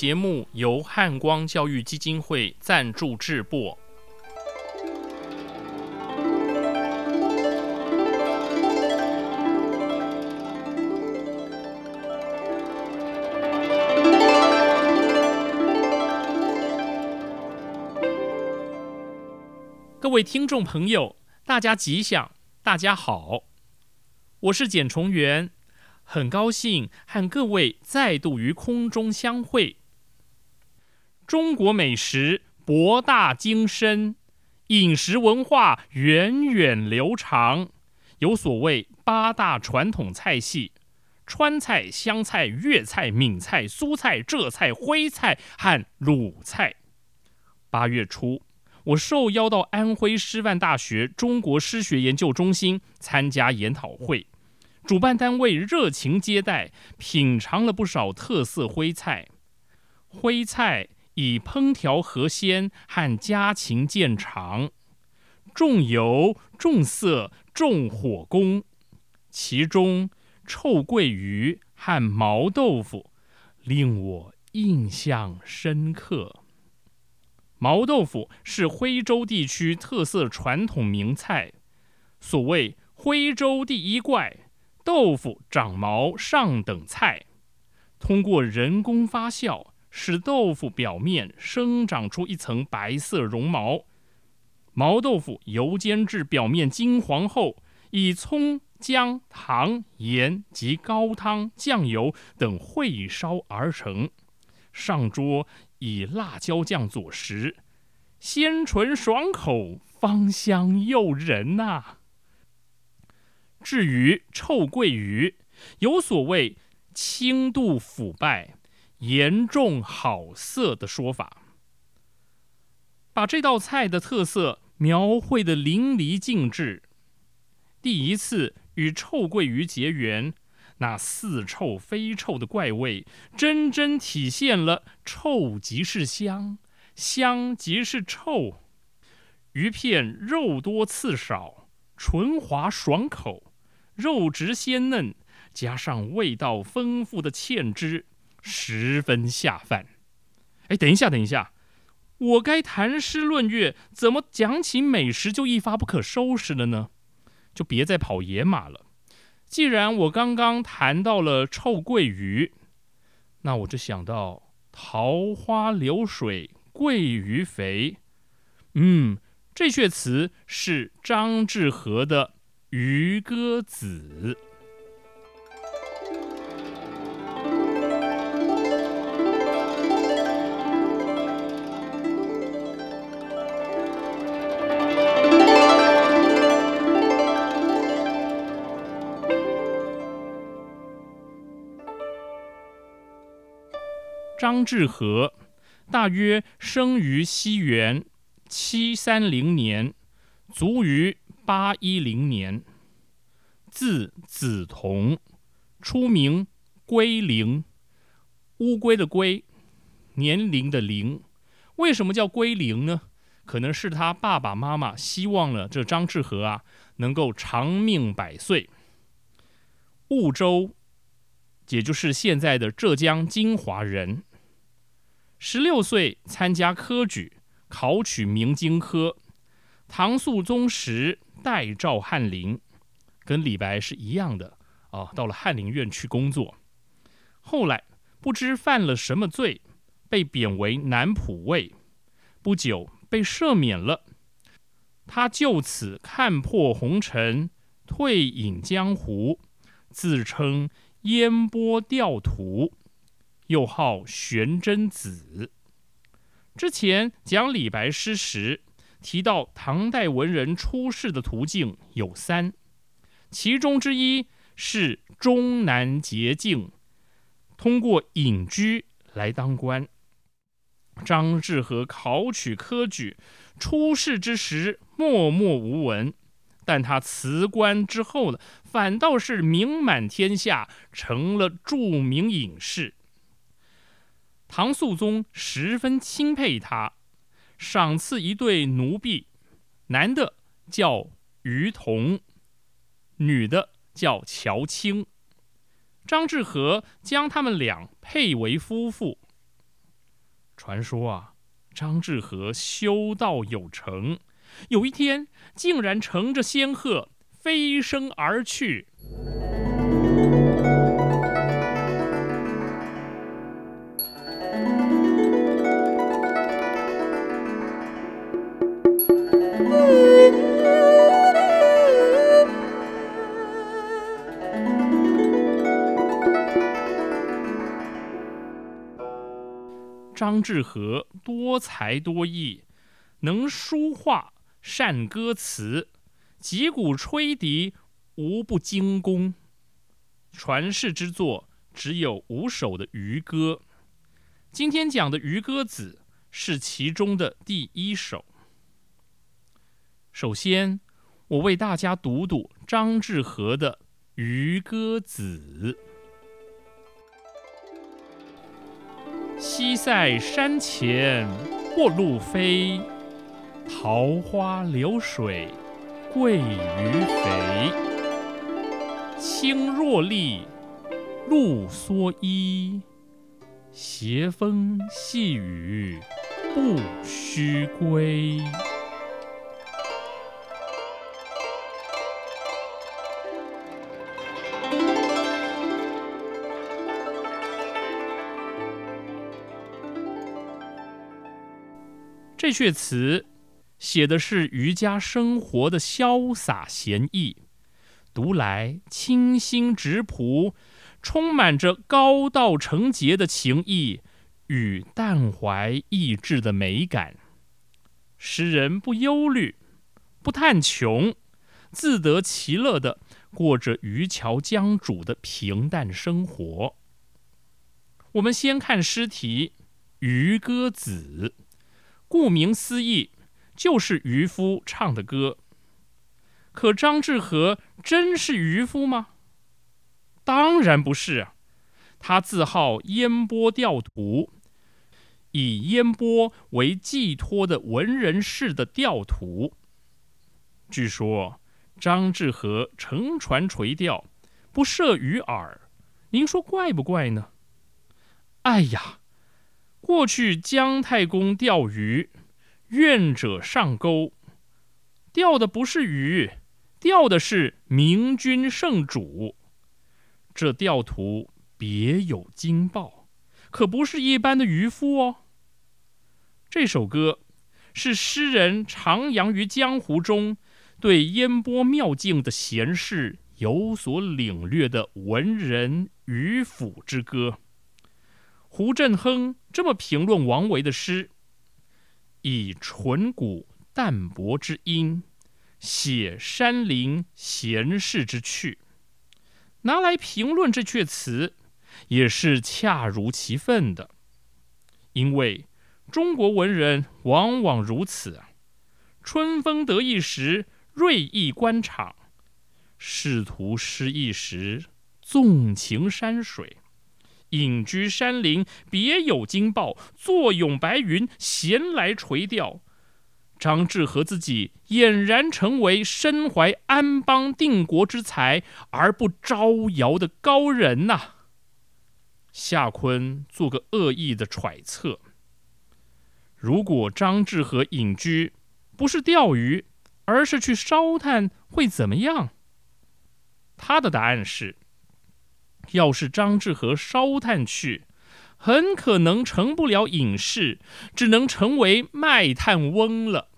节目由汉光教育基金会赞助制播。各位听众朋友，大家吉祥，大家好，我是简崇元。很高兴和各位再度于空中相会。中国美食博大精深，饮食文化源远流长，有所谓八大传统菜系：川菜、湘菜、粤菜、闽菜、苏菜、浙菜、徽菜和鲁菜。八月初，我受邀到安徽师范大学中国诗学研究中心参加研讨会。主办单位热情接待，品尝了不少特色徽菜。徽菜以烹调和鲜和家禽见长，重油、重色、重火功。其中臭鳜鱼和毛豆腐令我印象深刻。毛豆腐是徽州地区特色传统名菜，所谓“徽州第一怪”。豆腐长毛上等菜，通过人工发酵，使豆腐表面生长出一层白色绒毛。毛豆腐油煎至表面金黄后，以葱、姜、糖、盐及高汤、酱油等烩烧而成。上桌以辣椒酱佐食，鲜醇爽口，芳香诱人呐、至于臭鳜鱼，有所谓轻度腐败、严重好色的说法，把这道菜的特色描绘得淋漓尽致。第一次与臭鳜鱼结缘，那似臭非臭的怪味，真真体现了臭即是香，香即是臭。鱼片肉多刺少，纯滑爽口。肉质鲜嫩，加上味道丰富的芡汁，十分下饭。哎，等一下，等一下，我该谈诗论乐，怎么讲起美食就一发不可收拾了呢？就别再跑野马了。既然我刚刚谈到了臭鳜鱼，那我就想到桃花流水鳜鱼肥。嗯，这阙词是张志和的。《渔歌子》张志和，大约生于西元七三零年，卒于八一零年，字子同，初名龟龄，乌龟的龟，年龄的龄。为什么叫龟龄呢？可能是他爸爸妈妈希望了这张志和啊能够长命百岁。婺州，也就是现在的浙江金华人。十六岁参加科举，考取明经科。唐肃宗时代召翰林，跟李白是一样的啊。到了翰林院去工作，后来不知犯了什么罪，被贬为南浦尉。不久被赦免了。他就此看破红尘，退隐江湖，自称烟波钓徒。又号玄真子。之前讲李白诗时提到，唐代文人出世的途径有三，其中之一是终南捷径，通过隐居来当官。张志和考取科举，出世之时默默无闻，但他辞官之后呢，反倒是名满天下，成了著名隐士。唐肃宗十分钦佩他，赏赐一对奴婢，男的叫于同，女的叫乔青。张志和将他们俩配为夫妇。传说啊，张志和修道有成，有一天竟然乘着仙鹤飞升而去。张志和多才多艺，能书画，善歌词，击鼓吹笛，无不精工。传世之作只有五首的《渔歌》，今天讲的《渔歌子》是其中的第一首。首先，我为大家读读张志和的《渔歌子》。西塞山前过路飞，桃花流水鳜鱼肥。青箬笠，绿蓑衣，斜风细雨不须归。这阙词写的是渔家生活的潇洒闲逸，读来清新质朴，充满着高道成洁的情意与淡怀逸致的美感。诗人不忧虑，不叹穷，自得其乐的过着渔樵江渚的平淡生活。我们先看诗题《渔歌子》。顾名思义，就是渔夫唱的歌。可张志和真是渔夫吗？当然不是啊！他自号烟波钓徒，以烟波为寄托的文人式的钓徒。据说张志和乘船垂钓，不设鱼饵，您说怪不怪呢？哎呀！过去姜太公钓鱼，愿者上钩，钓的不是鱼，钓的是明君圣主。这钓徒别有惊报，可不是一般的渔夫哦。这首歌是诗人徜徉于江湖中，对烟波妙境的闲适有所领略的文人渔府之歌。胡振亨这么评论王维的诗：“以淳古淡泊之音，写山林闲适之趣。”拿来评论这阙词，也是恰如其分的。因为中国文人往往如此啊，春风得意时锐意官场，仕途失意时，纵情山水。隐居山林，别有惊爆；坐拥白云，闲来垂钓。张志和自己俨然成为身怀安邦定国之才而不招摇的高人呐。夏坤做个恶意的揣测：如果张志和隐居不是钓鱼，而是去烧炭，会怎么样？他的答案是。要是张志和烧炭去，很可能成不了隐士，只能成为卖炭翁了。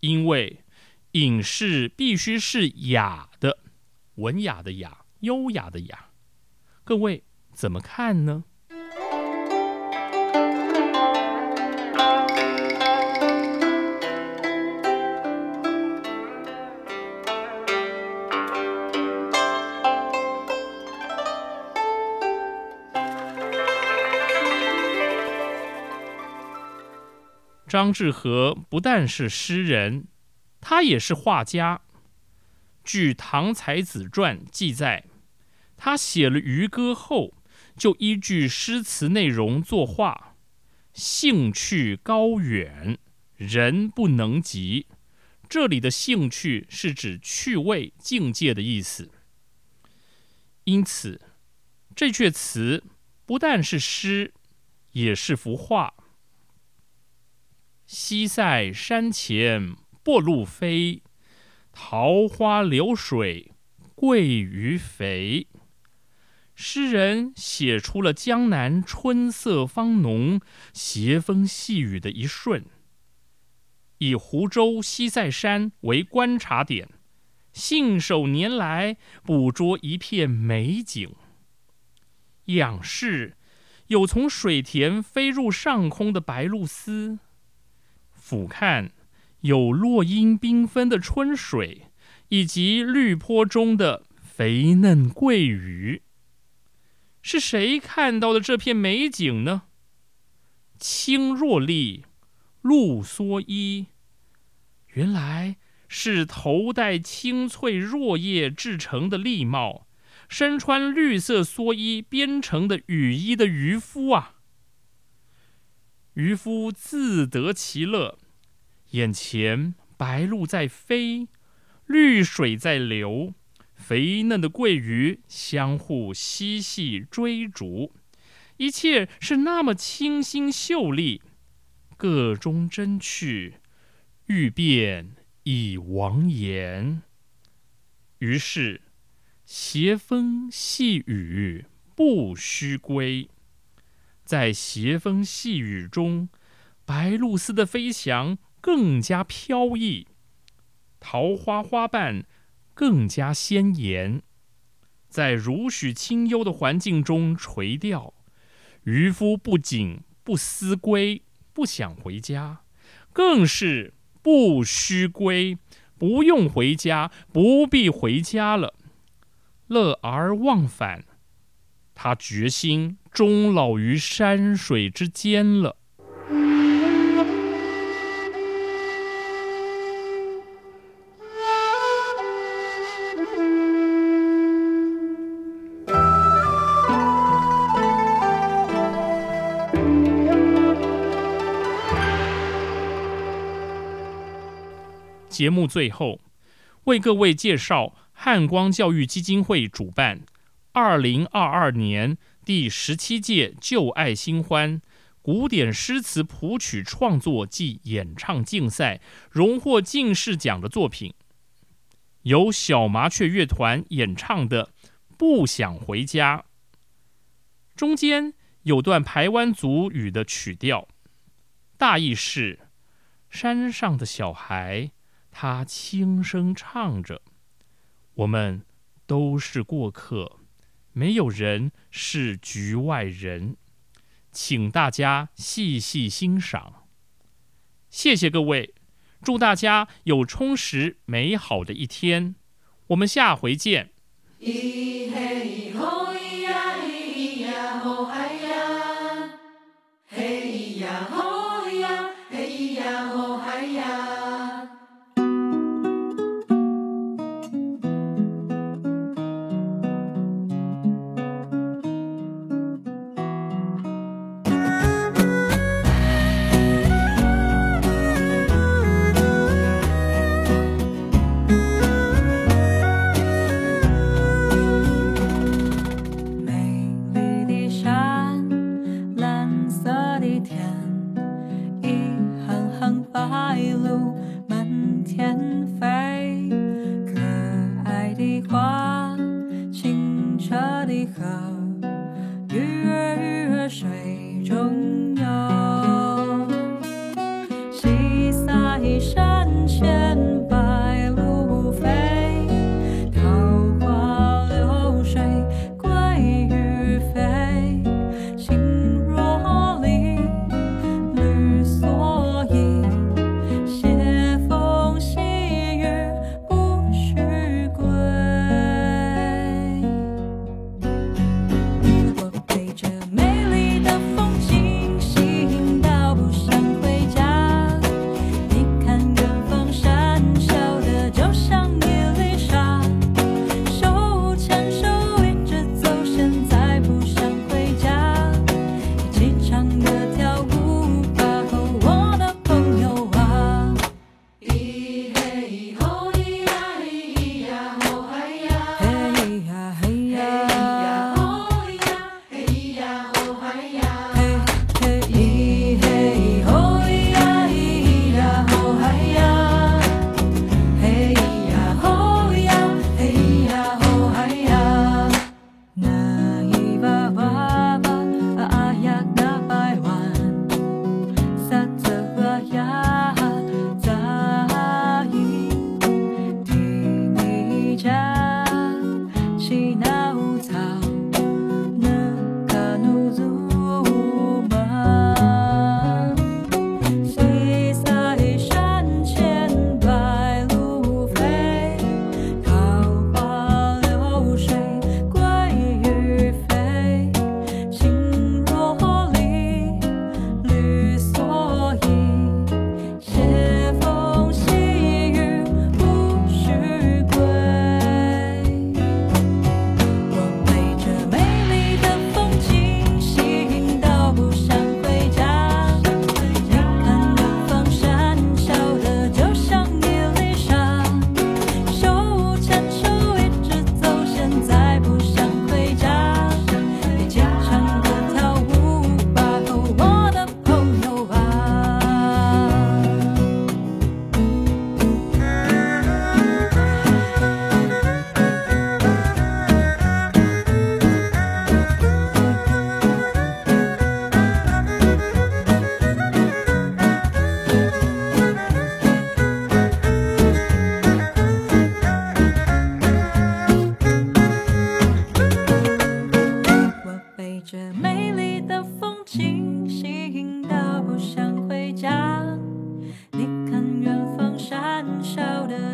因为隐士必须是雅的，文雅的雅，优雅的雅。各位怎么看呢？张志和不但是诗人，他也是画家。据《唐才子传》记载，他写了渔歌后，就依据诗词内容作画，兴趣高远，人不能及。这里的兴趣是指趣味境界的意思。因此，这阙词不但是诗，也是幅画。西塞山前陌路飞，桃花流水鳜鱼肥。诗人写出了江南春色方浓、斜风细雨的一瞬，以湖州西塞山为观察点，信手拈来捕捉一片美景。仰视，有从水田飞入上空的白鹭鸶。俯瞰，有落英缤纷的春水，以及绿坡中的肥嫩桂鱼。是谁看到的这片美景呢？青箬笠，露蓑衣。原来是头戴青翠箬叶制成的笠帽，身穿绿色蓑衣编成的雨衣的渔夫啊！渔夫自得其乐，眼前白鹭在飞，绿水在流，肥嫩的桂鱼相互嬉戏追逐，一切是那么清新秀丽，个中真趣，欲辨已忘言。于是，斜风细雨不须归。在斜风细雨中，白鹭丝的飞翔更加飘逸，桃花花瓣更加鲜艳。在如许清幽的环境中垂钓，渔夫不仅不思归，不想回家，更是不须归，不用回家，不必回家了，乐而忘返。他决心终老于山水之间了。节目最后，为各位介绍汉光教育基金会主办。二零二二年第十七届“旧爱新欢”古典诗词谱曲创作暨演唱竞赛荣获进士奖的作品，由小麻雀乐团演唱的《不想回家》，中间有段排湾族语的曲调，大意是：山上的小孩，他轻声唱着，我们都是过客。没有人是局外人，请大家细细欣赏。谢谢各位，祝大家有充实美好的一天。我们下回见。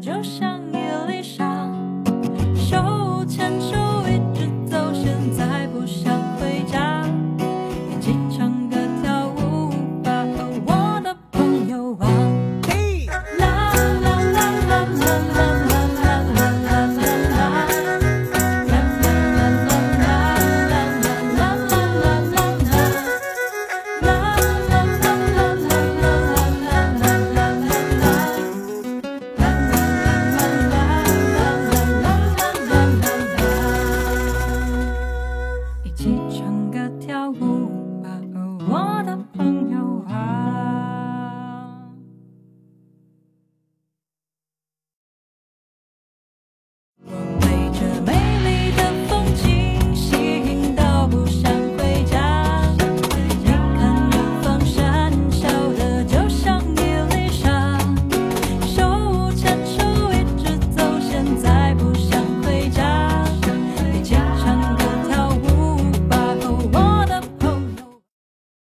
就像